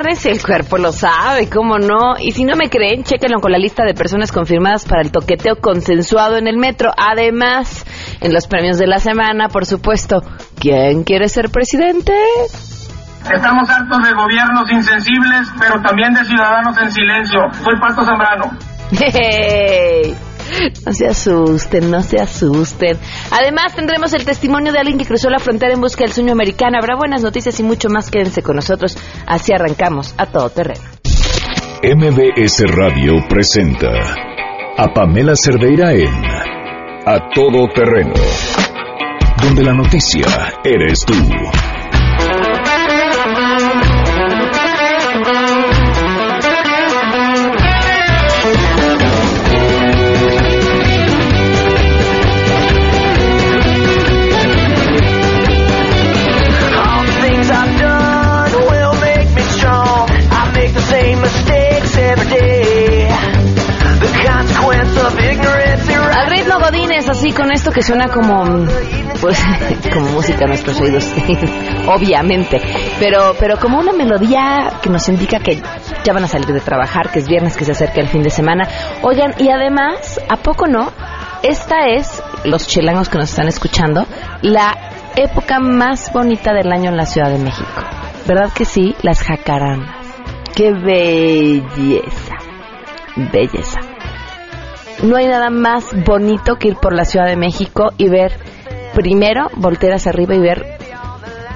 viernes, el cuerpo lo sabe, ¿cómo no? Y si no me creen, chéquenlo con la lista de personas confirmadas para el toqueteo consensuado en el metro. Además, en los premios de la semana, por supuesto, ¿quién quiere ser presidente? Estamos hartos de gobiernos insensibles, pero también de ciudadanos en silencio. Soy Pato Zambrano. Hey. No se asusten, no se asusten. Además, tendremos el testimonio de alguien que cruzó la frontera en busca del sueño americano. Habrá buenas noticias y mucho más. Quédense con nosotros. Así arrancamos a todo terreno. MBS Radio presenta a Pamela Cerdeira en A Todo Terreno, donde la noticia eres tú. Así con esto que suena como, pues, como música a nuestros oídos, obviamente, pero, pero como una melodía que nos indica que ya van a salir de trabajar, que es viernes, que se acerca el fin de semana. Oigan, y además, ¿a poco no? Esta es, los chilangos que nos están escuchando, la época más bonita del año en la Ciudad de México. ¿Verdad que sí? Las jacarandas. ¡Qué belleza! Belleza. No hay nada más bonito que ir por la Ciudad de México y ver, primero, voltear hacia arriba y ver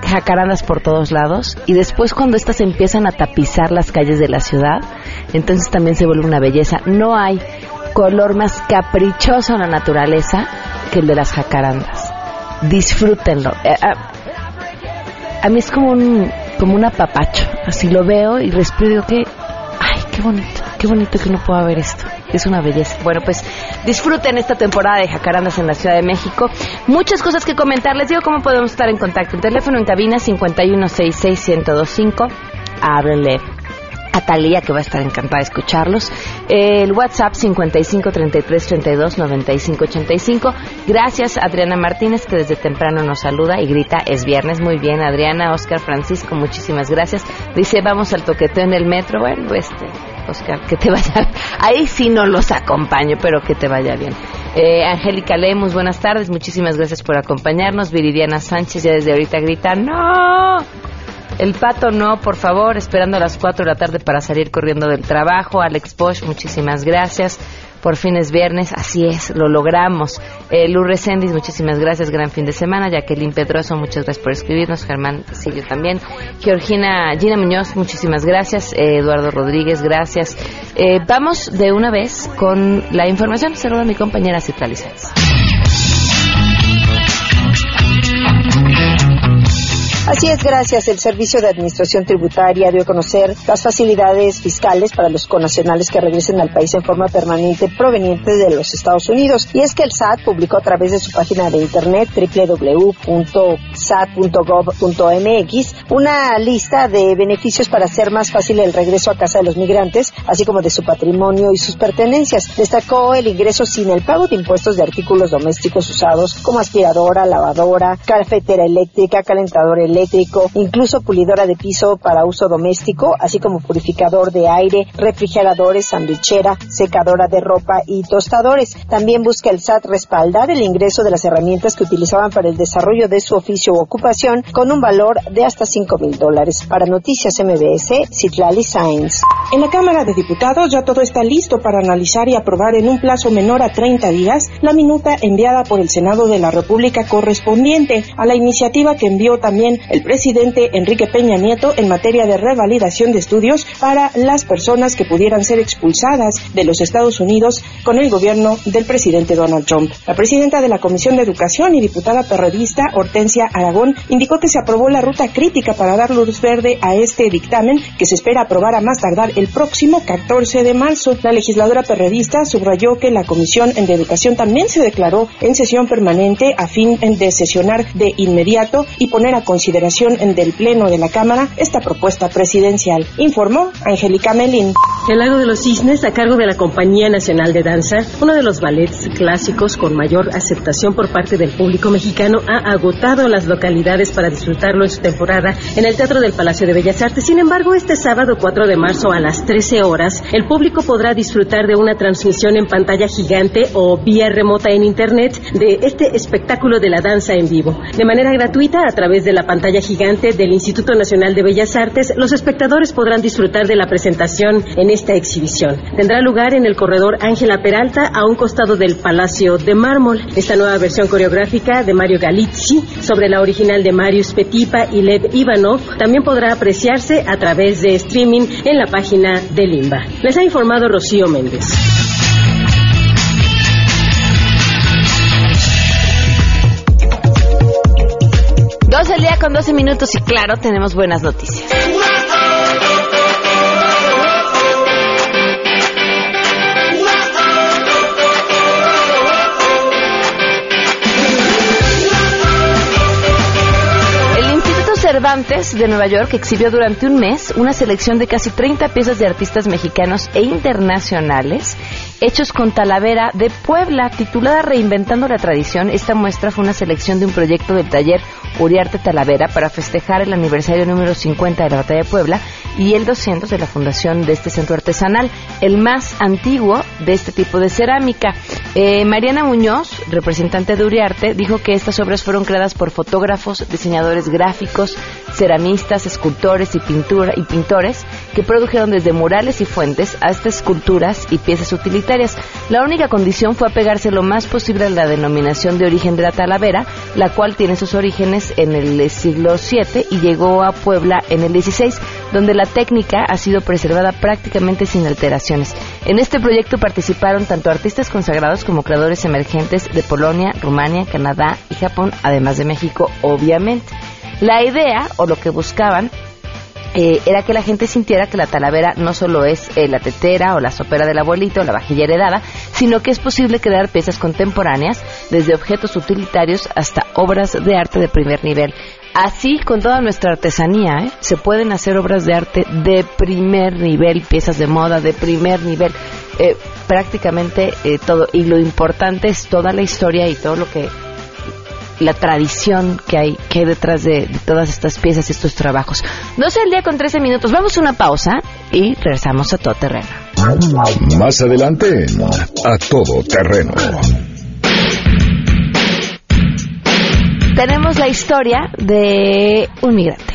jacarandas por todos lados y después cuando estas empiezan a tapizar las calles de la ciudad, entonces también se vuelve una belleza. No hay color más caprichoso en la naturaleza que el de las jacarandas. Disfrútenlo. Eh, ah, a mí es como un como un apapacho. Así lo veo y respiro y digo que ay, qué bonito, qué bonito que uno pueda ver esto. Es una belleza. Bueno, pues disfruten esta temporada de Jacarandas en la Ciudad de México. Muchas cosas que comentar. Les digo cómo podemos estar en contacto. El teléfono en cabina 5166125. Háblenle a Talía, que va a estar encantada de escucharlos. El WhatsApp 5533329585. Gracias Adriana Martínez, que desde temprano nos saluda y grita, es viernes, muy bien Adriana, Oscar Francisco, muchísimas gracias. Dice, vamos al toqueteo en el metro. Bueno, este, Oscar, que te vaya. Ahí sí no los acompaño, pero que te vaya bien. Eh, Angélica Lemus, buenas tardes, muchísimas gracias por acompañarnos. Viridiana Sánchez ya desde ahorita grita, ¡No! El pato no, por favor, esperando a las 4 de la tarde para salir corriendo del trabajo. Alex Bosch, muchísimas gracias. Por fin es viernes, así es, lo logramos. Eh, Lu Resendis, muchísimas gracias, gran fin de semana. Jacqueline Pedroso, muchas gracias por escribirnos. Germán Silvio también. Georgina, Gina Muñoz, muchísimas gracias. Eh, Eduardo Rodríguez, gracias. Eh, vamos de una vez con la información. Saluda mi compañera Citlali Así es, gracias. El Servicio de Administración Tributaria dio a conocer las facilidades fiscales para los connacionales que regresen al país en forma permanente provenientes de los Estados Unidos. Y es que el SAT publicó a través de su página de internet www.sat.gov.mx una lista de beneficios para hacer más fácil el regreso a casa de los migrantes, así como de su patrimonio y sus pertenencias. Destacó el ingreso sin el pago de impuestos de artículos domésticos usados como aspiradora, lavadora, cafetera eléctrica, calentador eléctrico, incluso pulidora de piso para uso doméstico, así como purificador de aire, refrigeradores, sandwichera, secadora de ropa y tostadores. También busca el SAT respaldar el ingreso de las herramientas que utilizaban para el desarrollo de su oficio ocupación con un valor de hasta 5 mil dólares. Para Noticias MBS, Citlali Sainz. En la Cámara de Diputados ya todo está listo para analizar y aprobar en un plazo menor a 30 días la minuta enviada por el Senado de la República correspondiente a la iniciativa que envió también el presidente Enrique Peña Nieto en materia de revalidación de estudios para las personas que pudieran ser expulsadas de los Estados Unidos con el gobierno del presidente Donald Trump. La presidenta de la Comisión de Educación y diputada perredista Hortensia Aragón indicó que se aprobó la ruta crítica para dar luz verde a este dictamen que se espera aprobar a más tardar el próximo 14 de marzo. La legisladora perredista subrayó que la Comisión de Educación también se declaró en sesión permanente a fin de sesionar de inmediato y poner a consideración del Pleno de la Cámara esta propuesta presidencial, informó Angélica Melín. El Lago de los Cisnes, a cargo de la Compañía Nacional de Danza, uno de los ballets clásicos con mayor aceptación por parte del público mexicano, ha agotado las localidades para disfrutarlo en su temporada en el Teatro del Palacio de Bellas Artes. Sin embargo, este sábado 4 de marzo a las 13 horas, el público podrá disfrutar de una transmisión en pantalla gigante o vía remota en Internet de este espectáculo de la danza en vivo. De manera gratuita, a través de la pantalla gigante del Instituto Nacional de Bellas Artes, los espectadores podrán disfrutar de la presentación en esta exhibición. Tendrá lugar en el corredor Ángela Peralta, a un costado del Palacio de Mármol. Esta nueva versión coreográfica de Mario Galizzi sobre la original de Marius Petipa y Lev Ivanov también podrá apreciarse a través de streaming en la página de Limba. Les ha informado Rocío Méndez. Dos del día con 12 minutos y claro, tenemos buenas noticias. Cervantes de Nueva York exhibió durante un mes una selección de casi 30 piezas de artistas mexicanos e internacionales hechos con Talavera de Puebla, titulada Reinventando la Tradición. Esta muestra fue una selección de un proyecto del taller Uriarte Talavera para festejar el aniversario número 50 de la Batalla de Puebla y el 200 de la fundación de este centro artesanal, el más antiguo de este tipo de cerámica. Eh, Mariana Muñoz, representante de Uriarte, dijo que estas obras fueron creadas por fotógrafos, diseñadores gráficos, ceramistas, escultores y, pintura, y pintores que produjeron desde murales y fuentes hasta esculturas y piezas utilitarias. La única condición fue apegarse lo más posible a la denominación de origen de la Talavera, la cual tiene sus orígenes en el siglo VII y llegó a Puebla en el XVI, donde la técnica ha sido preservada prácticamente sin alteraciones. En este proyecto participaron tanto artistas consagrados como creadores emergentes de Polonia, Rumania, Canadá y Japón, además de México, obviamente. La idea, o lo que buscaban, eh, era que la gente sintiera que la talavera no solo es eh, la tetera o la sopera del abuelito o la vajilla heredada, sino que es posible crear piezas contemporáneas, desde objetos utilitarios hasta obras de arte de primer nivel. Así, con toda nuestra artesanía, ¿eh? se pueden hacer obras de arte de primer nivel, piezas de moda de primer nivel, eh, prácticamente eh, todo. Y lo importante es toda la historia y todo lo que la tradición que hay, que hay detrás de, de todas estas piezas, estos trabajos. 12 el día con 13 minutos. Vamos a una pausa y regresamos a todo terreno. Más adelante A Todo Terreno. Tenemos la historia de un migrante.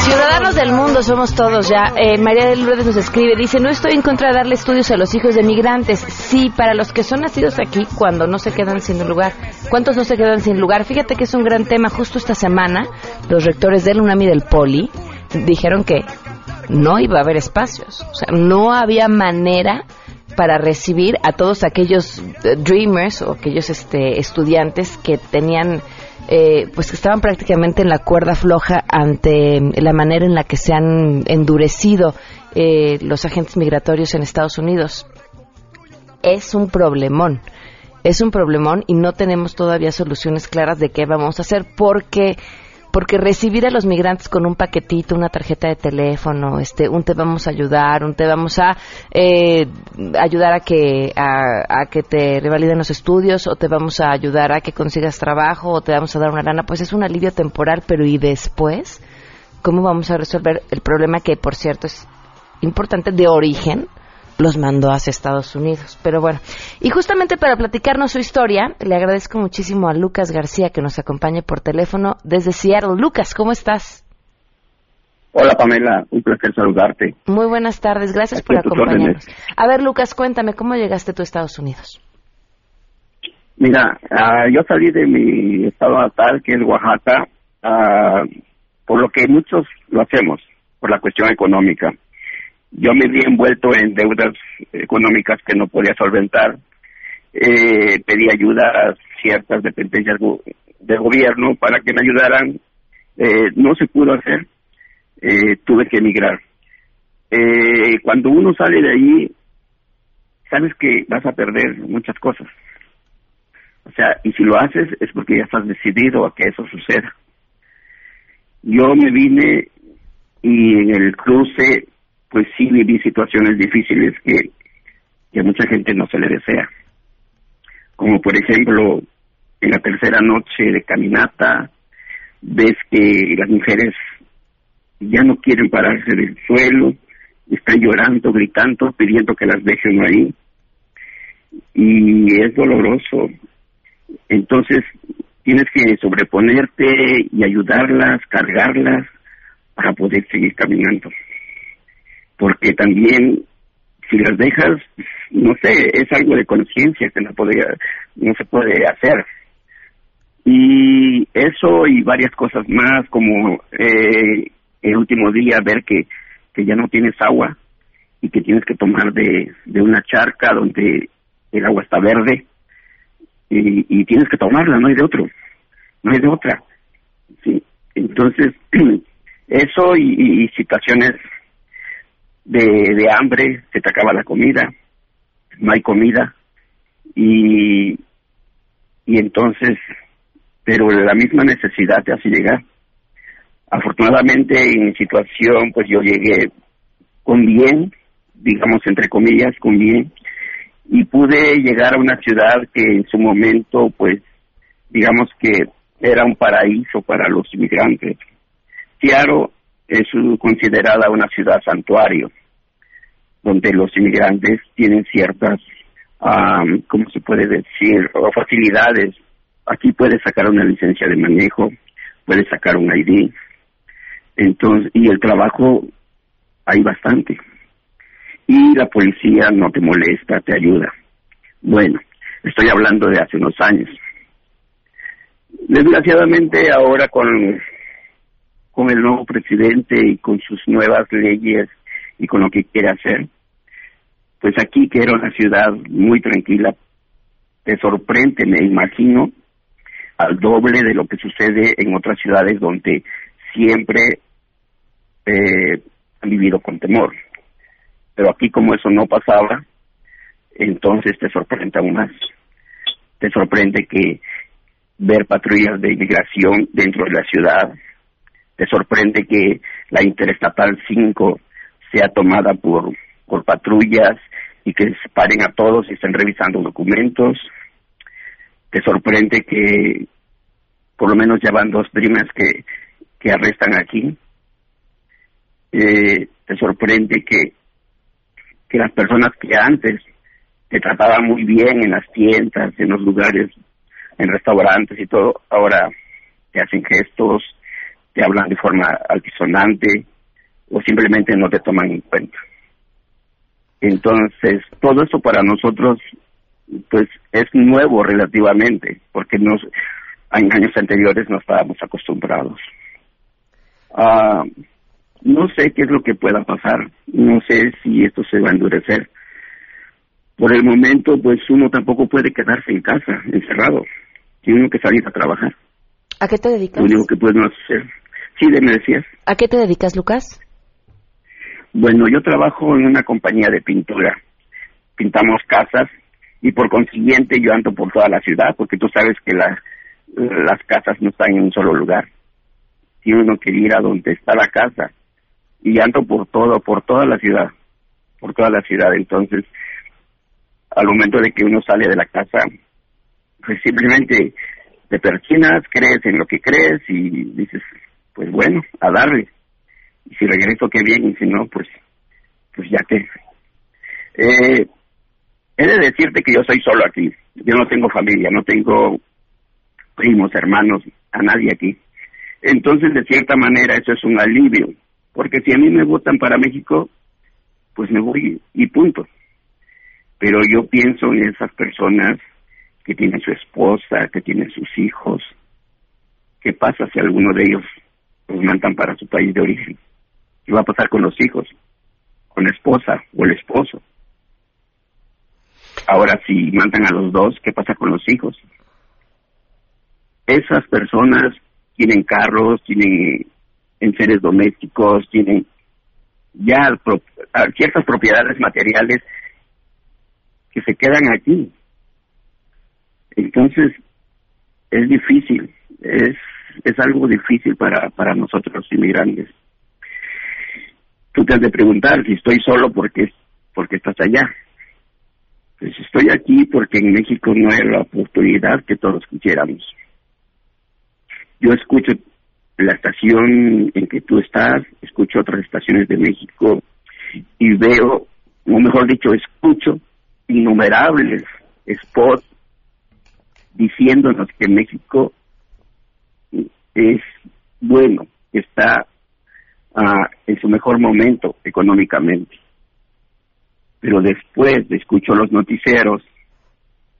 Ciudadanos del mundo somos todos ya. Eh, María del Lourdes nos escribe, dice, no estoy en contra de darle estudios a los hijos de migrantes. Sí, para los que son nacidos aquí cuando no se quedan sin lugar. ¿Cuántos no se quedan sin lugar? Fíjate que es un gran tema. Justo esta semana, los rectores del UNAM y del POLI dijeron que no iba a haber espacios. O sea, no había manera para recibir a todos aquellos eh, dreamers o aquellos este, estudiantes que tenían eh, pues que estaban prácticamente en la cuerda floja ante la manera en la que se han endurecido eh, los agentes migratorios en Estados Unidos. Es un problemón, es un problemón y no tenemos todavía soluciones claras de qué vamos a hacer porque porque recibir a los migrantes con un paquetito, una tarjeta de teléfono, este, un te vamos a ayudar, un te vamos a eh, ayudar a que a, a que te revaliden los estudios, o te vamos a ayudar a que consigas trabajo, o te vamos a dar una lana, pues es un alivio temporal, pero ¿y después? ¿Cómo vamos a resolver el problema que, por cierto, es importante de origen? Los mandó hacia Estados Unidos. Pero bueno, y justamente para platicarnos su historia, le agradezco muchísimo a Lucas García que nos acompañe por teléfono desde Seattle. Lucas, ¿cómo estás? Hola Pamela, un placer saludarte. Muy buenas tardes, gracias Aquí por acompañarnos. órdenes. A ver, Lucas, cuéntame, ¿cómo llegaste tú a Estados Unidos? Mira, ah, yo salí de mi estado natal, que es Oaxaca, ah, por lo que muchos lo hacemos, por la cuestión económica. Yo me vi envuelto en deudas económicas que no podía solventar. Eh, pedí ayuda a ciertas dependencias del gobierno para que me ayudaran. Eh, no se pudo hacer. Eh, tuve que emigrar. Eh, cuando uno sale de ahí, sabes que vas a perder muchas cosas. O sea, y si lo haces es porque ya estás decidido a que eso suceda. Yo me vine y en el cruce, pues sí viví situaciones difíciles que, que a mucha gente no se le desea. Como por ejemplo, en la tercera noche de caminata, ves que las mujeres ya no quieren pararse del suelo, están llorando, gritando, pidiendo que las dejen ahí. Y es doloroso. Entonces, tienes que sobreponerte y ayudarlas, cargarlas para poder seguir caminando. Porque también, si las dejas, no sé, es algo de conciencia que no, podía, no se puede hacer. Y eso y varias cosas más, como eh, el último día ver que, que ya no tienes agua y que tienes que tomar de, de una charca donde el agua está verde y, y tienes que tomarla, no hay de otro, no hay de otra. Sí, entonces eso y situaciones de, de hambre, se te acaba la comida, no hay comida y, y entonces, pero la misma necesidad te hace llegar. Afortunadamente en mi situación, pues yo llegué con bien, digamos entre comillas, con bien, y pude llegar a una ciudad que en su momento, pues, digamos que era un paraíso para los inmigrantes. Seattle es considerada una ciudad santuario, donde los inmigrantes tienen ciertas, ¿cómo se puede decir?, o facilidades. Aquí puedes sacar una licencia de manejo, puedes sacar un ID, entonces, y el trabajo hay bastante. Y la policía no te molesta, te ayuda. Bueno, estoy hablando de hace unos años. Desgraciadamente ahora con, con el nuevo presidente y con sus nuevas leyes y con lo que quiere hacer, pues aquí que era una ciudad muy tranquila, te sorprende, me imagino, al doble de lo que sucede en otras ciudades donde siempre eh, han vivido con temor. Pero aquí como eso no pasaba, entonces te sorprende aún más. Te sorprende que ver patrullas de inmigración dentro de la ciudad, te sorprende que la Interestatal 5 sea tomada por, por patrullas y que se paren a todos y estén revisando documentos, te sorprende que por lo menos ya van dos primas que, que arrestan aquí, eh, te sorprende que, que las personas que antes te trataban muy bien en las tiendas, en los lugares, en restaurantes y todo, ahora te hacen gestos, te hablan de forma altisonante o simplemente no te toman en cuenta. Entonces, todo eso para nosotros pues es nuevo relativamente, porque nos en años anteriores no estábamos acostumbrados. Ah, no sé qué es lo que pueda pasar, no sé si esto se va a endurecer. Por el momento, pues uno tampoco puede quedarse en casa, encerrado. Tiene uno que salir a trabajar. ¿A qué te dedicas? Lo único que podemos hacer. Sí, de me decías. ¿A qué te dedicas, Lucas? Bueno, yo trabajo en una compañía de pintura. Pintamos casas y por consiguiente yo ando por toda la ciudad, porque tú sabes que la, las casas no están en un solo lugar. Tiene uno que ir a donde está la casa y ando por todo, por toda la ciudad, por toda la ciudad. Entonces, al momento de que uno sale de la casa, pues simplemente te persinas, crees en lo que crees y dices, pues bueno, a darle. Y si regreso, qué bien, y si no, pues, pues ya que. Eh, he de decirte que yo soy solo aquí. Yo no tengo familia, no tengo primos, hermanos, a nadie aquí. Entonces, de cierta manera, eso es un alivio. Porque si a mí me votan para México, pues me voy y punto. Pero yo pienso en esas personas que tienen su esposa, que tienen sus hijos. ¿Qué pasa si alguno de ellos los mandan para su país de origen? ¿Qué va a pasar con los hijos? con la esposa o el esposo. Ahora, si matan a los dos, ¿qué pasa con los hijos? Esas personas tienen carros, tienen enseres domésticos, tienen ya pro- ciertas propiedades materiales que se quedan aquí. Entonces, es difícil, es, es algo difícil para, para nosotros los inmigrantes. Tú te has de preguntar si estoy solo porque, porque estás allá. Pues estoy aquí porque en México no hay la oportunidad que todos quisiéramos. Yo escucho la estación en que tú estás, escucho otras estaciones de México y veo, o mejor dicho, escucho innumerables spots diciéndonos que México es bueno, está ah, en su mejor momento económicamente. Pero después escucho los noticieros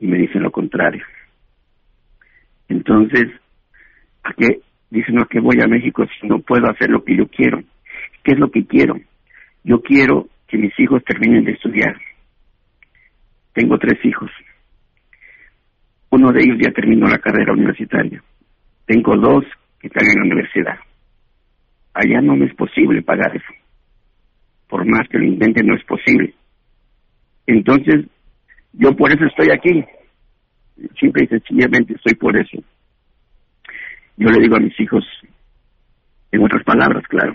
y me dicen lo contrario. Entonces, ¿a qué? Dicen, ¿a qué voy a México si no puedo hacer lo que yo quiero? ¿Qué es lo que quiero? Yo quiero que mis hijos terminen de estudiar. Tengo tres hijos. Uno de ellos ya terminó la carrera universitaria. Tengo dos están en la universidad. Allá no es posible pagar eso. Por más que lo intente, no es posible. Entonces, yo por eso estoy aquí. Simple y sencillamente estoy por eso. Yo le digo a mis hijos, en otras palabras, claro,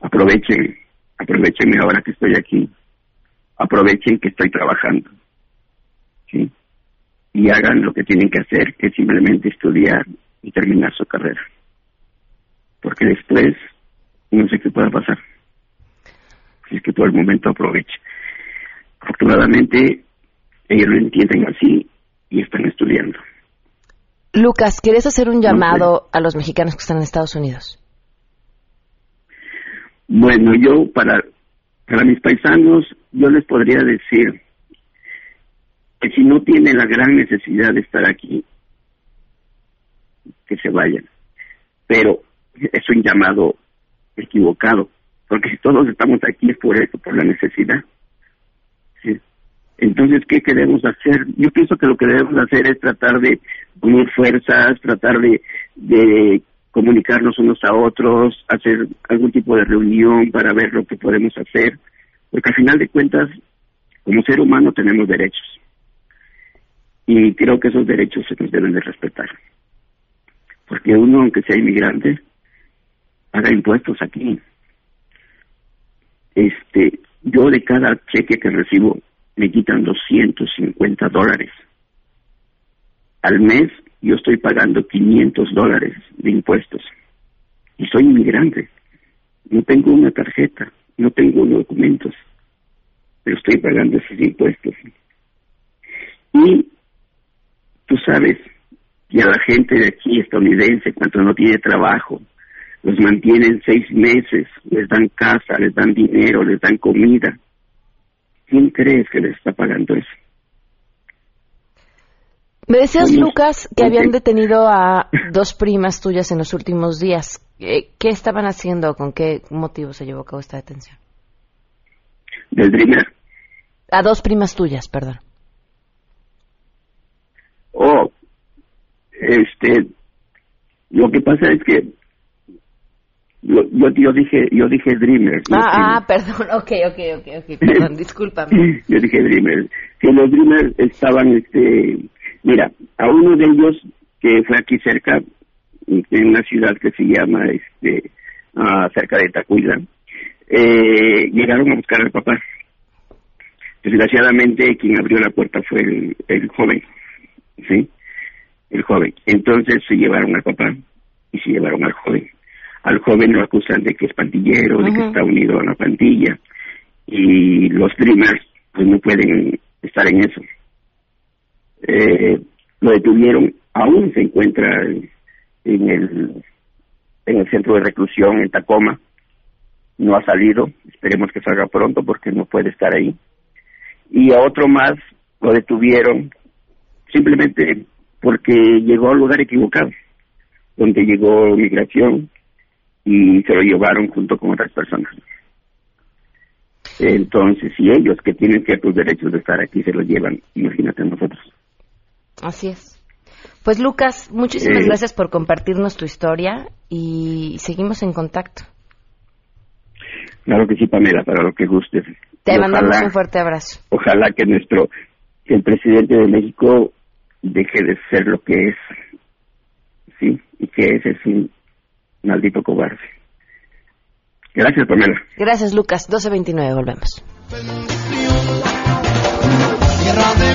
aprovechen, aprovechenme ahora que estoy aquí. Aprovechen que estoy trabajando. ¿sí? Y hagan lo que tienen que hacer, que es simplemente estudiar y terminar su carrera. Porque después no sé qué pueda pasar. Así es que por el momento aproveche. Afortunadamente, ellos lo entienden así y están estudiando. Lucas, ¿quieres hacer un llamado a los mexicanos que están en Estados Unidos? Bueno, yo para, para mis paisanos, yo les podría decir que si no tienen la gran necesidad de estar aquí, que se vayan. Pero es un llamado equivocado, porque si todos estamos aquí es por eso, por la necesidad. Entonces, ¿qué queremos hacer? Yo pienso que lo que debemos hacer es tratar de unir fuerzas, tratar de, de comunicarnos unos a otros, hacer algún tipo de reunión para ver lo que podemos hacer, porque al final de cuentas, como ser humano tenemos derechos. Y creo que esos derechos se nos deben de respetar. Porque uno, aunque sea inmigrante, paga impuestos aquí. Este, yo de cada cheque que recibo me quitan 250 dólares. Al mes yo estoy pagando 500 dólares de impuestos. Y soy inmigrante. No tengo una tarjeta, no tengo documentos, pero estoy pagando esos impuestos. Y tú sabes que a la gente de aquí estadounidense, cuando no tiene trabajo, los mantienen seis meses, les dan casa, les dan dinero, les dan comida. ¿Quién crees que les está pagando eso? Me decías, Lucas, que habían detenido a dos primas tuyas en los últimos días. Eh, ¿Qué estaban haciendo? ¿Con qué motivo se llevó a cabo esta detención? Del. A dos primas tuyas, perdón. Oh, este, lo que pasa es que yo, yo, yo dije, yo dije Dreamer. no Ah, ah, perdón. Ok, ok, ok, ok. Perdón, discúlpame. Yo dije Dreamer. Que los Dreamers estaban, este, mira, a uno de ellos que fue aquí cerca, en una ciudad que se llama, este, ah, cerca de Tacuila, eh, llegaron a buscar al papá. Desgraciadamente, quien abrió la puerta fue el, el joven, ¿sí? El joven. Entonces se llevaron al papá y se llevaron al joven. Al joven lo acusan de que es pandillero, de que está unido a la pandilla. Y los Dreamers, pues no pueden estar en eso. Eh, lo detuvieron, aún se encuentra en, en el, en el centro de reclusión en Tacoma. No ha salido, esperemos que salga pronto porque no puede estar ahí. Y a otro más lo detuvieron simplemente porque llegó al lugar equivocado, donde llegó migración y se lo llevaron junto con otras personas. Entonces, si ellos que tienen ciertos derechos de estar aquí se los llevan, imagínate nosotros. Así es. Pues Lucas, muchísimas Eh. gracias por compartirnos tu historia y seguimos en contacto. Claro que sí, Pamela, para lo que gustes. Te Y mandamos ojalá- un fuerte abrazo. Ojalá que nuestro, que el presidente de México deje de ser lo que es, sí, y que ese es un maldito cobarde. Gracias, Pamela. Gracias Lucas, 12.29, volvemos. Tierra de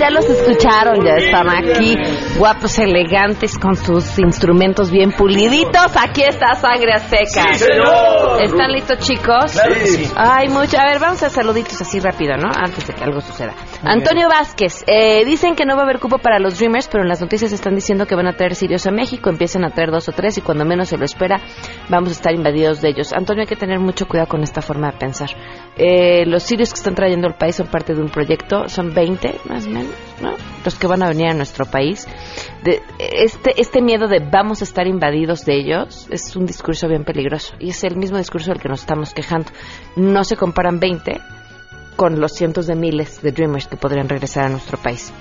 Ya los escucharon, ya están aquí, guapos, elegantes, con sus instrumentos bien puliditos. Aquí está Sangre Azteca. ¡Sí, señor! ¿Están listos, chicos? Sí. Ay, mucho. A ver, vamos a saluditos así rápido, ¿no? Antes de que algo suceda. Antonio Vázquez, eh, dicen que no va a haber cupo para los Dreamers, pero en las noticias están diciendo que van a traer sirios a México. Empiezan a traer dos o tres y cuando menos se lo espera, vamos a estar invadidos de ellos. Antonio, hay que tener mucho cuidado con esta forma de pensar. Eh, los sirios que están trayendo al país son parte de un proyecto, son 20 más o menos, ¿no? Los que van a venir a nuestro país. De, este, este miedo de vamos a estar invadidos de ellos es un discurso bien peligroso y es el mismo discurso del que nos estamos quejando. No se comparan 20 con los cientos de miles de Dreamers que podrían regresar a nuestro país.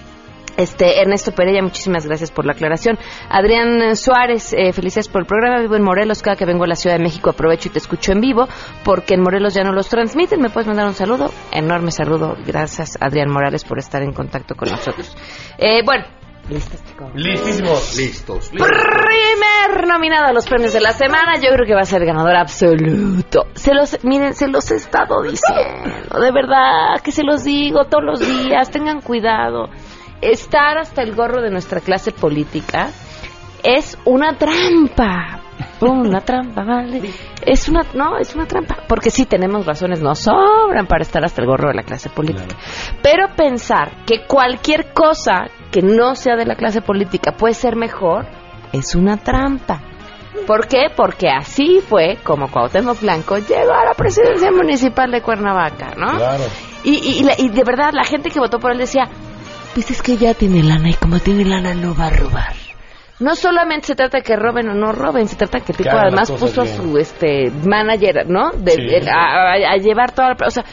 Este Ernesto Pereira, muchísimas gracias por la aclaración. Adrián Suárez, eh, felicidades por el programa. Vivo en Morelos. Cada que vengo a la Ciudad de México aprovecho y te escucho en vivo porque en Morelos ya no los transmiten. ¿Me puedes mandar un saludo? Enorme saludo. Gracias, Adrián Morales, por estar en contacto con nosotros. Eh, bueno, listos, chicos. Listísimos. Listos. Primer nominado a los premios de la semana, yo creo que va a ser ganador absoluto. Se los, miren, se los he estado diciendo, de verdad, que se los digo todos los días, tengan cuidado. Estar hasta el gorro de nuestra clase política es una trampa. Una trampa, vale. Es una, no, es una trampa. Porque sí tenemos razones, no sobran para estar hasta el gorro de la clase política. Pero pensar que cualquier cosa que no sea de la clase política puede ser mejor, es una trampa. ¿Por qué? Porque así fue como Cuauhtémoc Blanco llegó a la presidencia municipal de Cuernavaca, ¿no? Claro. Y, y, y la- y de verdad la gente que votó por él decía, pues es que ya tiene lana y como tiene lana no va a robar. No solamente se trata de que roben o no roben, se trata que Pico hagan además puso a su este manager, ¿no? De, Sí. el- a, a- a llevar toda la... O sea,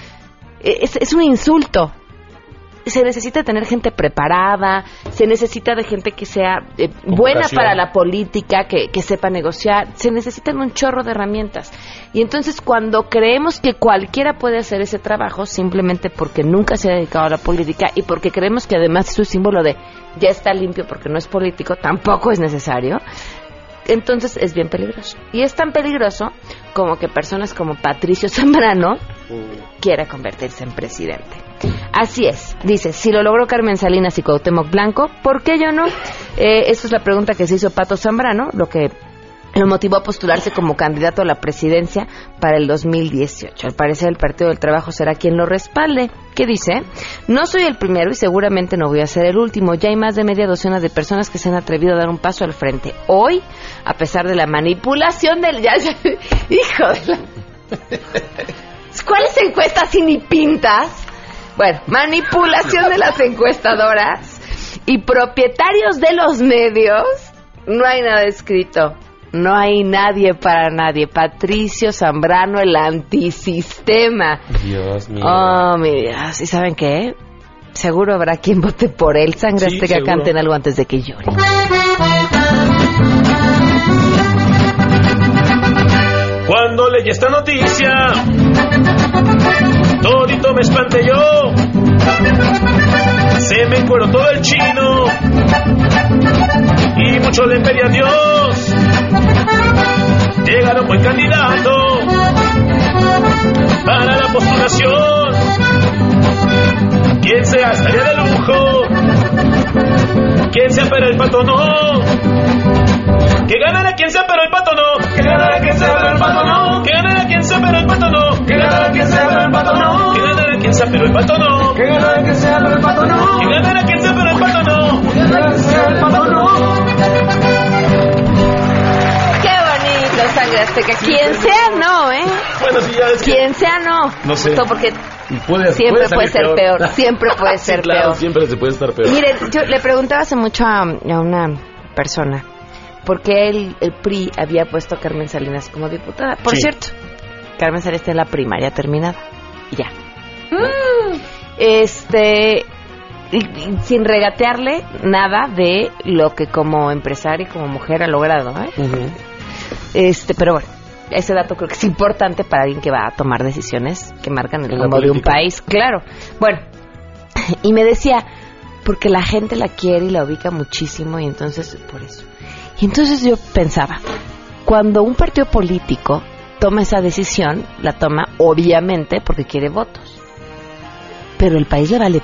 es, es un insulto. Se necesita tener gente preparada, se necesita de gente que sea eh, buena para la política, que, que sepa negociar, se necesitan un chorro de herramientas. Y entonces cuando creemos que cualquiera puede hacer ese trabajo, simplemente porque nunca se ha dedicado a la política y porque creemos que además es un símbolo de ya está limpio porque no es político, tampoco es necesario, entonces es bien peligroso. Y es tan peligroso como que personas como Patricio Zambrano quiera convertirse en presidente. Así es, dice, si lo logró Carmen Salinas y Cuauhtémoc Blanco, ¿por qué yo no? Eh, esa es la pregunta que se hizo Pato Zambrano, lo que lo motivó a postularse como candidato a la presidencia para el 2018. Al parecer el Partido del Trabajo será quien lo respalde. ¿Qué dice? No soy el primero y seguramente no voy a ser el último. Ya hay más de media docena de personas que se han atrevido a dar un paso al frente. Hoy, a pesar de la manipulación del... ya- ya- hijo de la... ¿Cuáles encuestas y ni pintas? Bueno, manipulación de las encuestadoras y propietarios de los medios. No hay nada escrito. No hay nadie para nadie. Patricio Zambrano, el antisistema. Dios mío. Oh, mi Dios. ¿Y saben qué? Seguro habrá quien vote por él. Sangre Sí, seguro. canten algo antes de que llore. Cuando leí esta noticia, me espanté yo, se me encueró todo el chino y mucho le pedí a Dios llegar a un buen candidato para la postulación. Quien sea estaría de lujo, quien sea pero el pato no. Que ganara quien sea pero el pato no. Que ganara quien sea pero el pato no. Que ganara quien sea pero el pato no. Que ganara quien sea pero el pato no. Que sea pero el pato no. Que ganara quien sea pero el pato no. Que ganara quien sea pero el pato no. Que quien sea el pato no. Qué bonito, sangre azteca. Quien sea, no, ¿eh? Bueno, sí, ya es que- Quien sea, no. No sé. Justo porque Puede- siempre puede ser peor. Siempre puede Sí, ser claro, peor. siempre se puede estar peor. Miren, yo le preguntaba hace mucho a, a una persona por qué el, el PRI había puesto a Carmen Salinas como diputada. Por Sí. cierto, Carmen Salinas está en la primaria terminada. Y ya. Este. sin regatearle nada de lo que como empresaria y como mujer ha logrado, ¿eh? Este, pero bueno, ese dato creo que es importante para alguien que va a tomar decisiones que marcan el rumbo de un país, claro. Bueno, y me decía, porque la gente la quiere y la ubica muchísimo y entonces por eso. Y entonces yo pensaba, cuando un partido político toma esa decisión, la toma obviamente porque quiere votos. Pero el país le vale.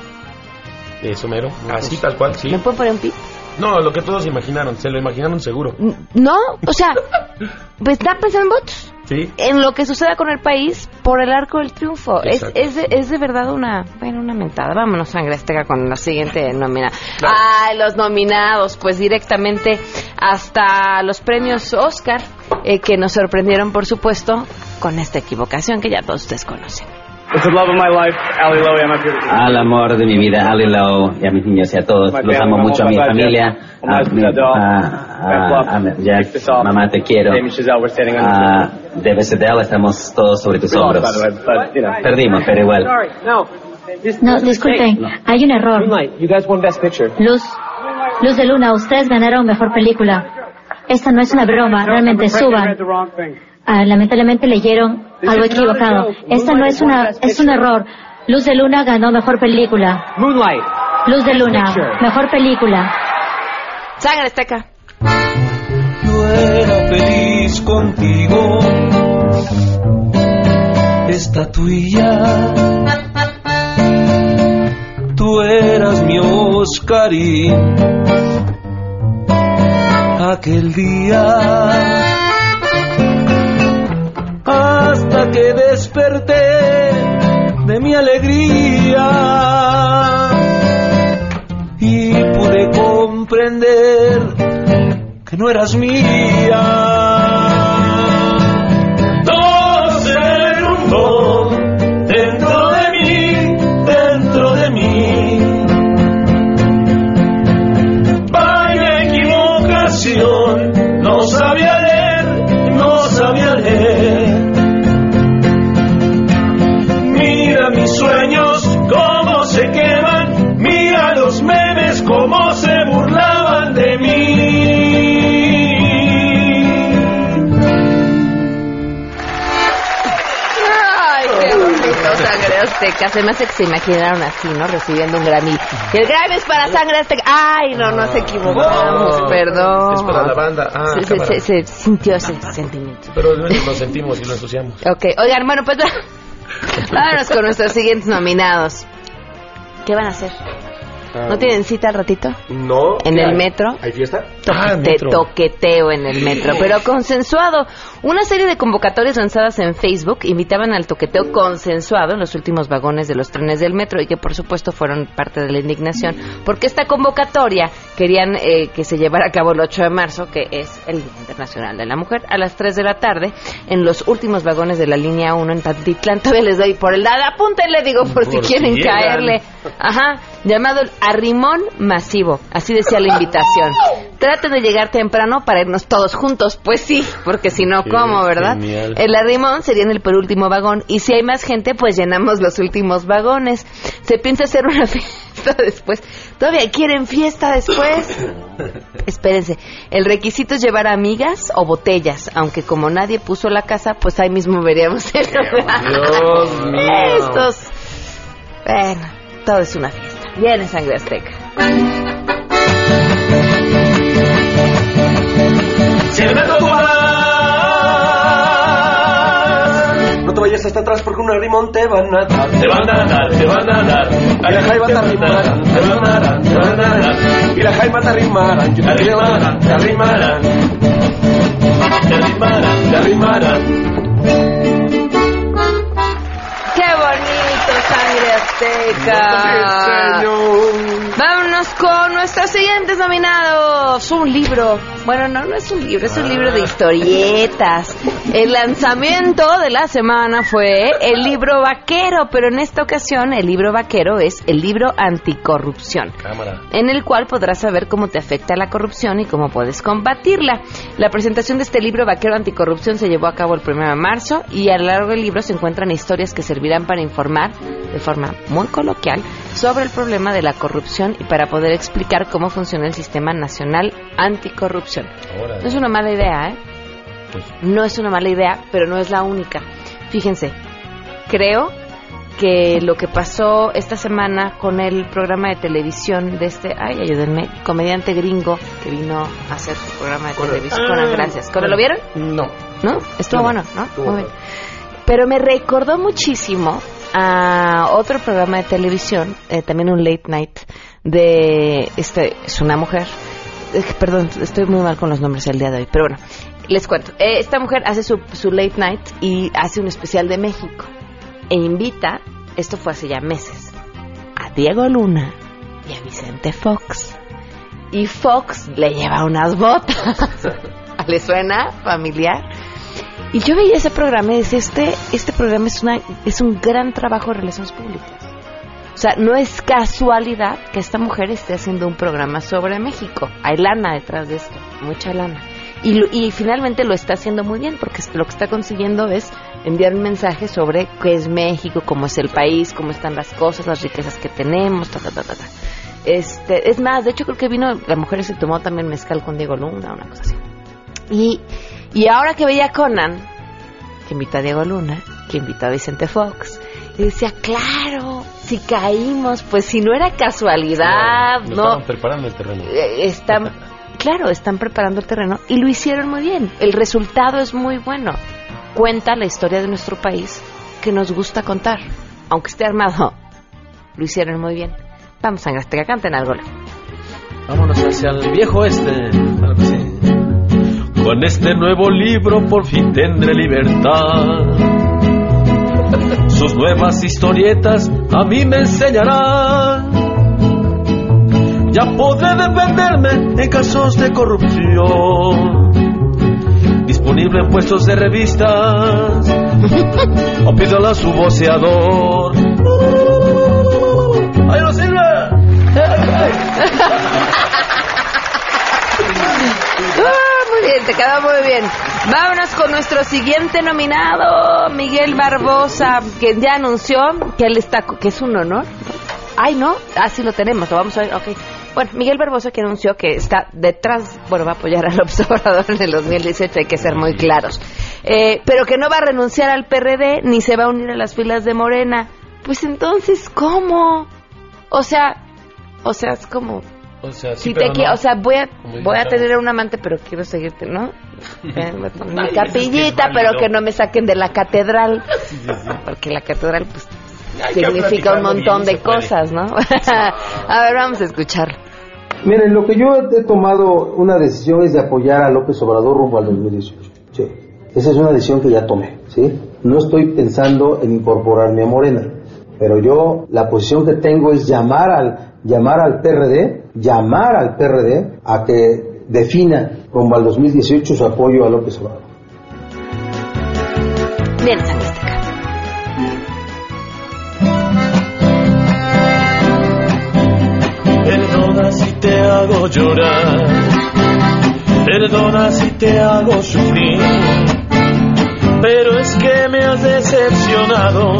Eso mero. Así tal cual, sí. ¿Me pueden poner un pip? No, lo que todos imaginaron. Se lo imaginaron seguro. No, o sea, pues está pensando en votos. Sí. en lo que suceda con el país por el arco del triunfo. Es, es, de, es de verdad una, bueno, una mentada. Vámonos, sangre azteca, con la siguiente nómina. Ay, los nominados, pues directamente hasta los premios Oscar, eh, que nos sorprendieron, por supuesto, con esta equivocación que ya todos ustedes conocen. It's the love of my life, Ali Lowy. I'm up here. Al amor de mi vida, Ali Lau, y a mis niños y a todos. Los amo mucho a mi familia, a, mi- a, a- a Jack, mamá te quiero. Ah, de BCDL estamos todos sobre tus hombros. you. Perdimos, pero igual. Sorry, no. No, disculpen, hay un error. You. Luz, Luz de Luna, ustedes ganaron mejor película. Esta no es una broma, realmente suban. Ah, lamentablemente leyeron algo equivocado. Esta no es una, es un error. Luz de Luna ganó mejor película. Moonlight. Luz de Luna, mejor película. Sangre azteca. Yo era feliz contigo, estatuilla. Tú eras mi Oscarín. Aquel día, que desperté de mi alegría y pude comprender que no eras mía. Azteca. Se me hace que se imaginaron así, ¿no? Recibiendo un Grammy. Y el Grammy es para Sangre Azteca. Ay, no, nos equivocamos, No, perdón. Es para la banda. Ah, se, se- se- se sintió ese sentimiento. Pero bueno, lo sentimos y lo ensuciamos. Ok, oigan, bueno, pues vámonos con nuestros siguientes nominados. ¿Qué van a hacer? ¿No tienen cita al ratito? No. ¿En ¿qué el hay? metro? ¿Hay fiesta? Toquete- toqueteo en el metro, pero consensuado. Una serie de convocatorias lanzadas en Facebook invitaban al toqueteo consensuado en los últimos vagones de los trenes del metro y que por supuesto fueron parte de la indignación porque esta convocatoria querían eh, que se llevara a cabo el 8 de marzo, que es el Día Internacional de la Mujer, a las 3 de la tarde en los últimos vagones de la línea 1 en Pantitlán. Todavía les doy por el dado. Apúntenle, digo, por, si Por si quieren llegan. caerle. Ajá, llamado el arrimón masivo, así decía la invitación. Traten de llegar temprano para irnos todos juntos, pues sí, porque si no, ¿cómo, verdad? genial. El arrimón sería en el penúltimo vagón y si hay más gente, pues llenamos los últimos vagones. Se piensa hacer una fiesta después. ¿Todavía quieren fiesta después? Espérense, el requisito es llevar amigas o botellas, aunque como nadie puso la casa, pues ahí mismo veríamos el. Dios mío. Estos Bueno, todo es una fiesta. Viene sangre azteca. No te vayas hasta atrás porque un rimón te van a dar. Te van a dar, te van a dar. Y la jaima te arrimarán, te van a dar, te van a dar. Y la jaima te arrimarán, yo te dar, te arrimarán. Te arrimarán, te arrimarán. ¡Qué bonito, sangre azteca! Vámonos con nuestros siguientes nominados. Un libro. Bueno, no, no es un libro, es un libro de historietas. El lanzamiento de la semana fue el libro vaquero, pero en esta ocasión el libro vaquero es el libro anticorrupción. Cámara. en el cual podrás saber cómo te afecta la corrupción y cómo puedes combatirla. La presentación de este libro Vaquero Anticorrupción se llevó a cabo el 1 de marzo y a lo largo del libro se encuentran historias que servirán para informar de forma muy coloquial sobre el problema de la corrupción y para poder explicar cómo funciona el sistema nacional anticorrupción. No es una mala idea, ¿eh? No es una mala idea, pero no es la única. Fíjense, creo que lo que pasó esta semana con el programa de televisión de este, ay, ayúdenme, comediante gringo que vino a hacer su programa de televisión. Conan, gracias. ¿Conan, lo vieron? No. ¿No? Estuvo No, bueno, ¿no? estuvo Muy bien. Pero me recordó muchísimo a otro programa de televisión, eh, también un late night, de, este, es una mujer, eh, perdón, estoy muy mal con los nombres el día de hoy, pero bueno, les cuento. Eh, esta mujer hace su, su late night y hace un especial de México e invita, esto fue hace ya meses, a Diego Luna y a Vicente Fox. Y Fox le lleva unas botas. ¿Le suena familiar? Y yo veía ese programa y decía, este, este programa es, una, es un gran trabajo de relaciones públicas. O sea, no es casualidad que esta mujer esté haciendo un programa sobre México. Hay lana detrás de esto, mucha lana. Y, y finalmente lo está haciendo muy bien porque lo que está consiguiendo es enviar un mensaje sobre qué es México, cómo es el país, cómo están las cosas, las riquezas que tenemos, ta, ta, ta, ta. Este, es más, de hecho creo que vino, la mujer se tomó también mezcal con Diego Luna, una cosa así. Y, y ahora que veía a Conan, que invitó a Diego Luna, que invitó a Vicente Fox, y decía, claro, si caímos, pues si no era casualidad, no, estaban preparando el terreno. eh, están, claro, están preparando el terreno y lo hicieron muy bien. El resultado es muy bueno. Cuenta la historia de nuestro país que nos gusta contar, aunque esté armado. Lo hicieron muy bien. Vamos, Sangre Azteca, canten algo. Vámonos hacia el viejo este. Con este nuevo libro por fin tendré libertad. Sus nuevas historietas a mí me enseñarán. Ya podré defenderme en casos de corrupción. Disponible en puestos de revistas. O pídala a su voceador. ¡Ahí lo sirve! Ah, muy bien, te quedó muy bien. Vámonos con nuestro siguiente nominado, Miguel Barbosa, que ya anunció que él está, que es un honor. Ay, no, así lo tenemos, lo vamos a ver, ok. Bueno, Miguel Barbosa que anunció que está detrás, bueno, va a apoyar al observador en el 2018, hay que ser muy claros. Eh, pero que no va a renunciar al PRD ni se va a unir a las filas de Morena. Pues entonces, ¿cómo? O sea, o sea, es como, O sea, sí, si pero te no. o sea, voy a, voy a tener un amante, pero quiero seguirte, ¿no? Eh, mi capillita, pero que no me saquen de la catedral. Porque la catedral, pues, Hay significa un montón bien, de cosas, ¿no? a ver, vamos a escucharlo. Miren, lo que yo he tomado una decisión es de apoyar a López Obrador rumbo al 2018. Sí. Esa es una decisión que ya tomé, ¿sí? No estoy pensando en incorporarme a Morena, pero yo la posición que tengo es llamar al llamar al PRD, llamar al PRD a que defina rumbo al 2018 su apoyo a López Obrador. Bien. Perdona si te hago llorar, perdona si te hago sufrir, pero es que me has decepcionado,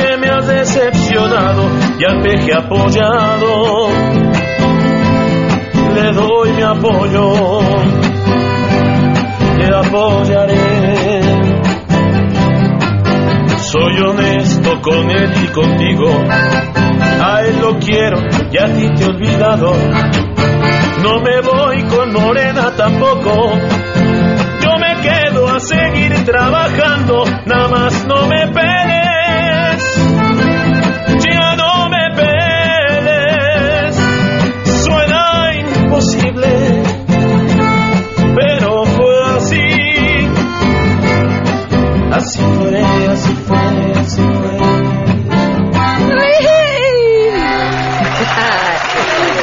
que me has decepcionado y al peje apoyado le doy mi apoyo, le apoyaré. Soy honesto con él y contigo, a él lo quiero y a ti te he olvidado. No me voy con Morena tampoco. Yo me quedo a seguir trabajando, nada más no me pegues. Fue, así fue, así fue.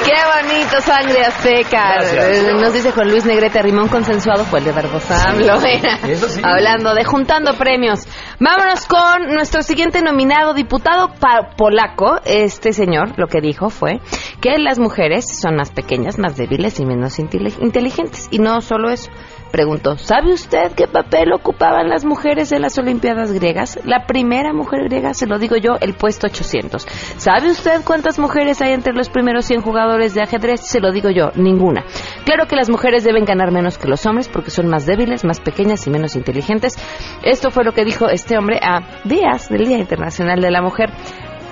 Qué bonito, sangre azteca. Gracias. Nos dice Juan Luis Negrete, rimón consensuado fue el de Barbosam. Sí, eso sí. Hablando de juntando premios. Vámonos con nuestro siguiente nominado, diputado pa- polaco. Este señor lo que dijo fue que las mujeres son más pequeñas, más débiles y menos inteligentes. Y no solo eso. Preguntó, ¿sabe usted qué papel ocupaban las mujeres en las Olimpiadas griegas? La primera mujer griega, se lo digo yo, el puesto 800. ¿Sabe usted cuántas mujeres hay entre los primeros 100 jugadores de ajedrez? Se lo digo yo, ninguna. Claro que las mujeres deben ganar menos que los hombres porque son más débiles, más pequeñas y menos inteligentes. Esto fue lo que dijo este hombre a días del Día Internacional de la Mujer,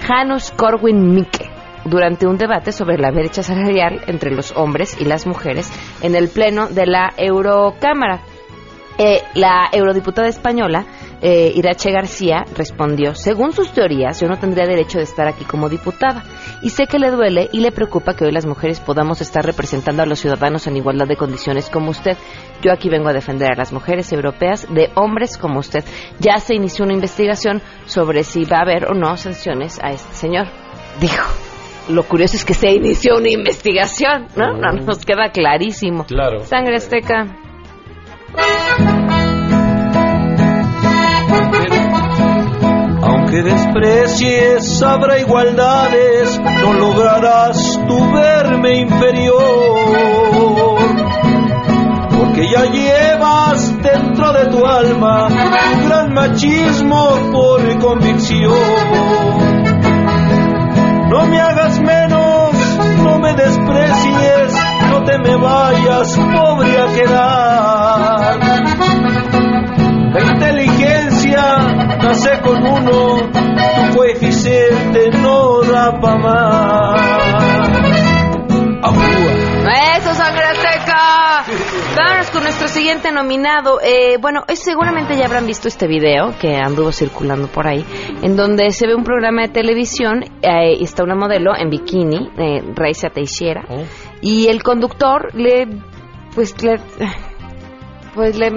Janusz Korwin-Mikke durante un debate sobre la brecha salarial entre los hombres y las mujeres en el pleno de la Eurocámara. Eh, la eurodiputada española, eh, Irache García, respondió, según sus teorías, yo no tendría derecho de estar aquí como diputada. Y sé que le duele y le preocupa que hoy las mujeres podamos estar representando a los ciudadanos en igualdad de condiciones como usted. Yo aquí vengo a defender a las mujeres europeas de hombres como usted. Ya se inició una investigación sobre si va a haber o no sanciones a este señor. Dijo. Lo curioso es que se inició una investigación, ¿no? No nos queda clarísimo. Claro. Sangre azteca. Aunque desprecies, habrá igualdades, no lograrás tu verme inferior. Porque ya llevas dentro de tu alma un gran machismo por convicción. No me hagas menos, no me desprecies, no te me vayas, pobre a quedar. La inteligencia nace con uno, tu coeficiente no da pa' más. ¡Eso, sangre azteca! Vámonos con nuestro siguiente nominado. Eh, bueno, es- seguramente ya habrán visto este video que anduvo circulando por ahí, en donde se ve un programa de televisión eh, y está una modelo en bikini, eh, Raiza Teixeira, y el conductor le, pues le, pues le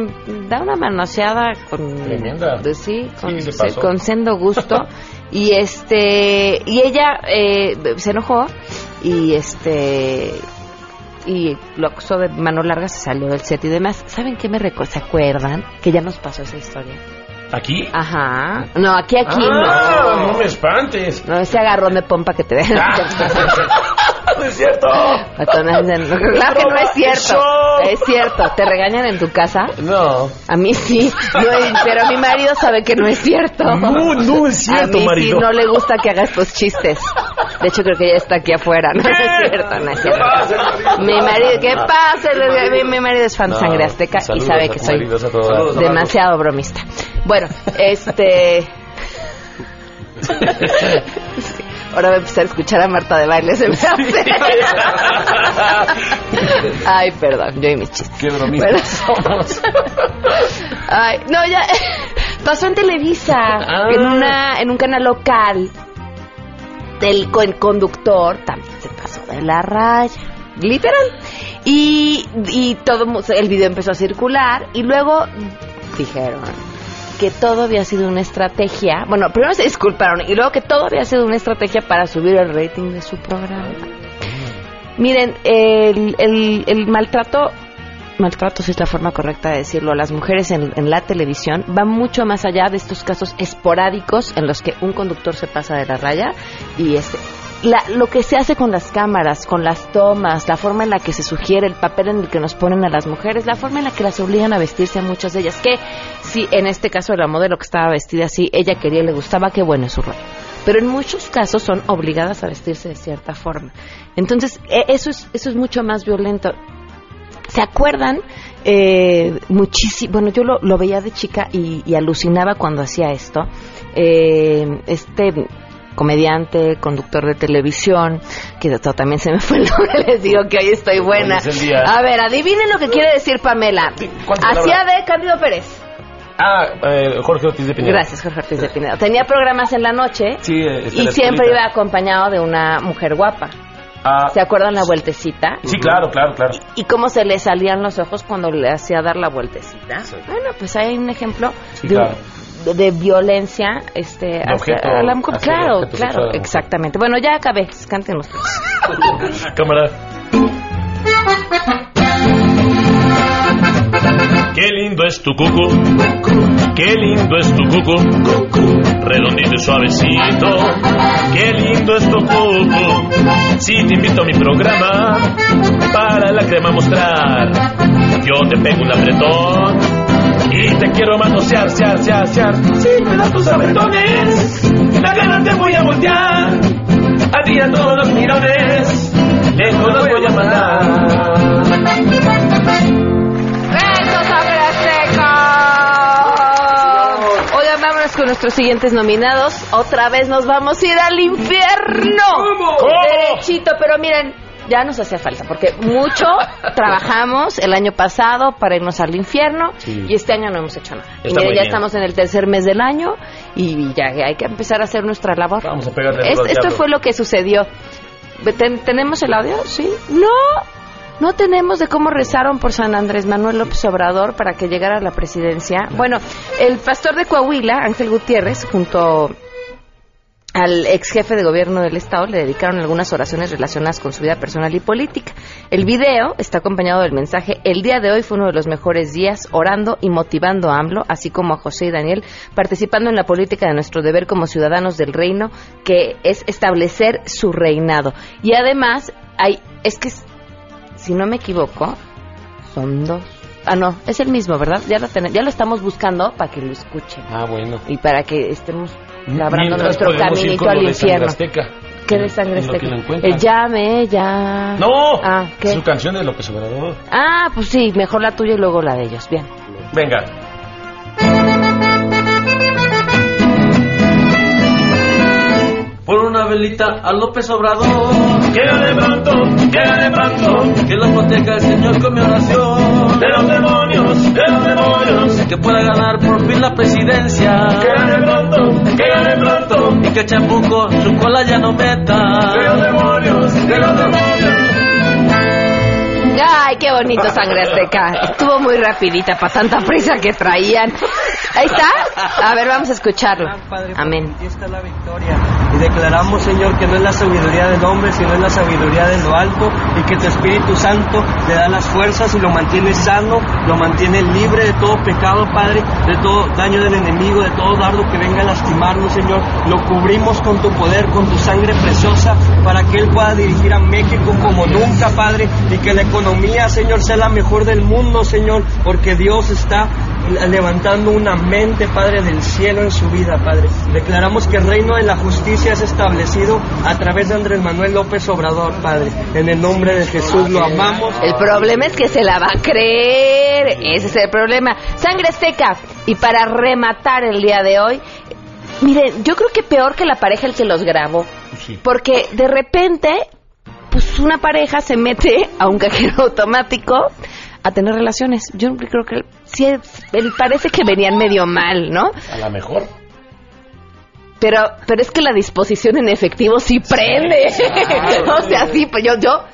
da una manoseada con, Tremenda. de- sí, con, Sí, se con sendo gusto, y este, y ella eh, se enojó y este y lo de mano larga, se salió del set y demás. ¿Saben qué me recuerda? ¿Se acuerdan? Que ya nos pasó esa historia. ¿Aquí? Ajá. No, aquí, aquí Ah, no. no me espantes. No, ese agarrón de pompa que te den. No es cierto. Claro que no es cierto. Es cierto. ¿Te regañan en tu casa? No. A mí sí. No, pero mi marido sabe que no es cierto. No, no es cierto, A mí marido. sí no le gusta que haga estos chistes. De hecho, creo que ella está aquí afuera. No, no es cierto, no es cierto. Mi marido, ¿qué pasa? Mi, mi marido es fan de No, sangre azteca y sabe que soy demasiado bromista. Bueno, este... Ahora voy a empezar a escuchar a Marta de baile. Se me hace. Ay, perdón, yo y mis chistes. Qué bromista Bueno. somos. Ay, no, ya pasó en Televisa, Ah. en una en un canal local. El, co- el conductor también se pasó de la raya, literal. Y, y todo el video empezó a circular y luego dijeron que todo había sido una estrategia. Bueno, primero se disculparon y luego que todo había sido una estrategia para subir el rating de su programa. Miren, el, el, el maltrato, maltrato si es la forma correcta de decirlo, a las mujeres en, en la televisión va mucho más allá de estos casos esporádicos en los que un conductor se pasa de la raya y este la- lo que se hace con las cámaras, con las tomas, la forma en la que se sugiere, el papel en el que nos ponen a las mujeres, la forma en la que las obligan a vestirse a muchas de ellas, que si en este caso la modelo que estaba vestida así, ella quería y le gustaba, qué bueno es su rollo. Pero en muchos casos son obligadas a vestirse de cierta forma. Entonces, e- eso es, eso es mucho más violento. ¿Se acuerdan? Eh, muchísimo, bueno, yo lo, lo veía de chica y, y alucinaba cuando hacía esto. eh, este comediante, conductor de televisión, que también se me fue el nombre, les digo que hoy estoy buena. A ver, adivinen lo que quiere decir Pamela. ¿cuánto Hacía de Cándido Pérez. Ah, eh, Jorge Ortiz de Pinedo. Gracias, Jorge Ortiz de Pinedo. Tenía programas en la noche Sí, eh, y siempre iba acompañado de una mujer guapa. Ah, ¿Se acuerdan la vueltecita? sí, claro, claro, claro. ¿Y cómo se le salían los ojos cuando le hacía dar la vueltecita? Bueno, pues hay un ejemplo Sí, de, claro. de- de violencia este, hacia objeto- a la mujer. Claro, objeto claro, sexual exactamente. Bueno, ya acabé, canten los Cámara. Qué lindo es tu cucu, qué lindo es tu cucu, redondito y suavecito, qué lindo es tu cucu. Si te invito a mi programa para la crema mostrar, yo te pego un apretón y te quiero manosear, sear, sear, sear. Si me das tus apretones, la gana te voy a voltear, a ti a todos los mirones, lejos los voy a mandar. Con nuestros siguientes nominados. Otra vez nos vamos a ir al infierno. ¿Cómo? Derechito, pero miren, ya nos hacía falta, porque mucho trabajamos el año pasado para irnos al infierno Sí. y este año no hemos hecho nada. y Está miren, muy ya bien. estamos en el tercer mes del año y ya hay que empezar a hacer nuestra labor. Vamos a pegarle Es- esto fue lo que sucedió. Ten- ¿Tenemos el audio? Sí. No. No tenemos de cómo rezaron por San Andrés Manuel López Obrador para que llegara a la presidencia. Bueno, el pastor de Coahuila, Ángel Gutiérrez, junto al ex jefe de gobierno del estado le dedicaron algunas oraciones relacionadas con su vida personal y política. El video está acompañado del mensaje El día de hoy fue uno de los mejores días orando y motivando a AMLO, así como a José y Daniel, participando en la política de nuestro deber como ciudadanos del reino, que es establecer su reinado. Y además, hay, es que, si no me equivoco, son dos. Ah, no, es el mismo, ¿verdad? Ya lo, ten- ya lo estamos buscando para que lo escuchen Ah, bueno. y para que estemos labrando Mientras nuestro caminito al Sangre infierno. Azteca. ¿Qué de sangre lo azteca? encuentran. Eh, llame, ya. ¡No! Ah, ¿qué? Su canción de López Obrador. Ah, pues sí, mejor la tuya y luego la de ellos. Bien. Venga. Por una velita a López Obrador. Que gane pronto, que gane pronto. Que lo proteja el Señor con mi oración. De los demonios, de los demonios. Que pueda ganar por fin la presidencia. Que gane pronto, que gane pronto. Y que Chapuco su cola ya no meta. De los demonios, de los demonios. Ay, qué bonito sangre azteca. Estuvo muy rapidita para tanta prisa que traían. Ahí está. A ver, vamos a escucharlo. Amén. Aquí está la victoria. Declaramos, Señor, que no es la sabiduría del hombre, sino es la sabiduría de lo alto, y que tu Espíritu Santo le da las fuerzas y lo mantiene sano, lo mantiene libre de todo pecado, Padre, de todo daño del enemigo, de todo dardo que venga a lastimarnos, Señor. Lo cubrimos con tu poder, con tu sangre preciosa, para que Él pueda dirigir a México como nunca, Padre, y que la economía, Señor, sea la mejor del mundo, Señor, porque Dios está levantando una mente, Padre, del cielo en su vida, Padre. Declaramos que el reino de la justicia es establecido a través de Andrés Manuel López Obrador, Padre. En el nombre de Jesús lo amamos. El problema es que se la va a creer. Ese es el problema. Sangre azteca. Y para rematar el día de hoy, miren, yo creo que peor que la pareja el que los grabó. Porque de repente, pues una pareja se mete a un cajero automático a tener relaciones. Yo creo que sí, él parece que venían medio mal, ¿no? A lo mejor. Pero, pero es que la disposición en efectivo sí prende. claro. o sea, sí, pues yo, yo,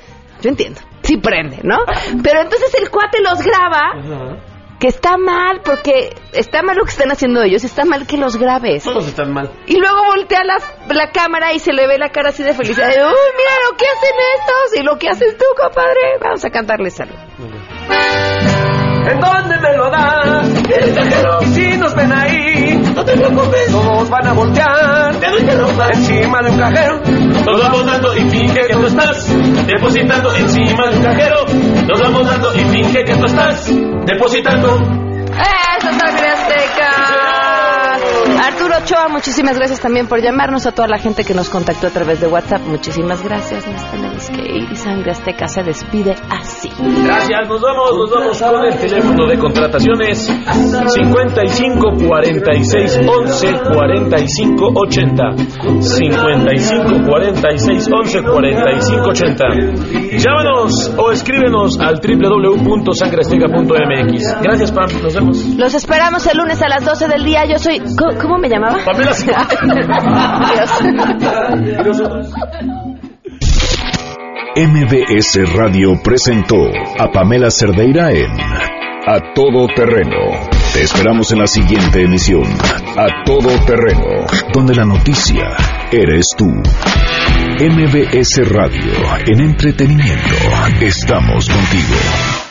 yo entiendo. Sí prende, ¿no? Pero entonces el cuate los graba, que está mal, porque está mal lo que están haciendo ellos, está mal que los grabes. Todos están mal. Y luego voltea la, la cámara y se le ve la cara así de felicidad. De, Uy, mira lo que hacen estos y lo que haces tú, compadre. Vamos a cantarles algo. ¿En dónde me lo das? El cajero. Si nos ven ahí, no te preocupes. Todos van a voltear. Te doy que rompa. Encima de un cajero. Nos vamos dando y finge que tú estás depositando encima de un cajero. Nos vamos dando y finge que tú estás depositando. ¡Eso, sangre azteca! Arturo Ochoa, muchísimas gracias también por llamarnos. A toda la gente que nos contactó a través de WhatsApp, muchísimas gracias. Nos tenemos que ir y Sangre Azteca se despide así. Gracias, nos vamos, nos vamos con el teléfono de contrataciones 55 46 11 45 80. 55 46 11 45 80. Llámanos o escríbenos al www.sangreazteca.mx. Gracias, Pam, nos vemos. Los esperamos el lunes a las 12 del día. Yo soy. ¿Cómo, cómo me llamaba? Pamela. MBS Radio presentó a Pamela Cerdeira en A Todo Terreno. Te esperamos en la siguiente emisión, A Todo Terreno, donde la noticia eres tú. MBS Radio, en entretenimiento, estamos contigo.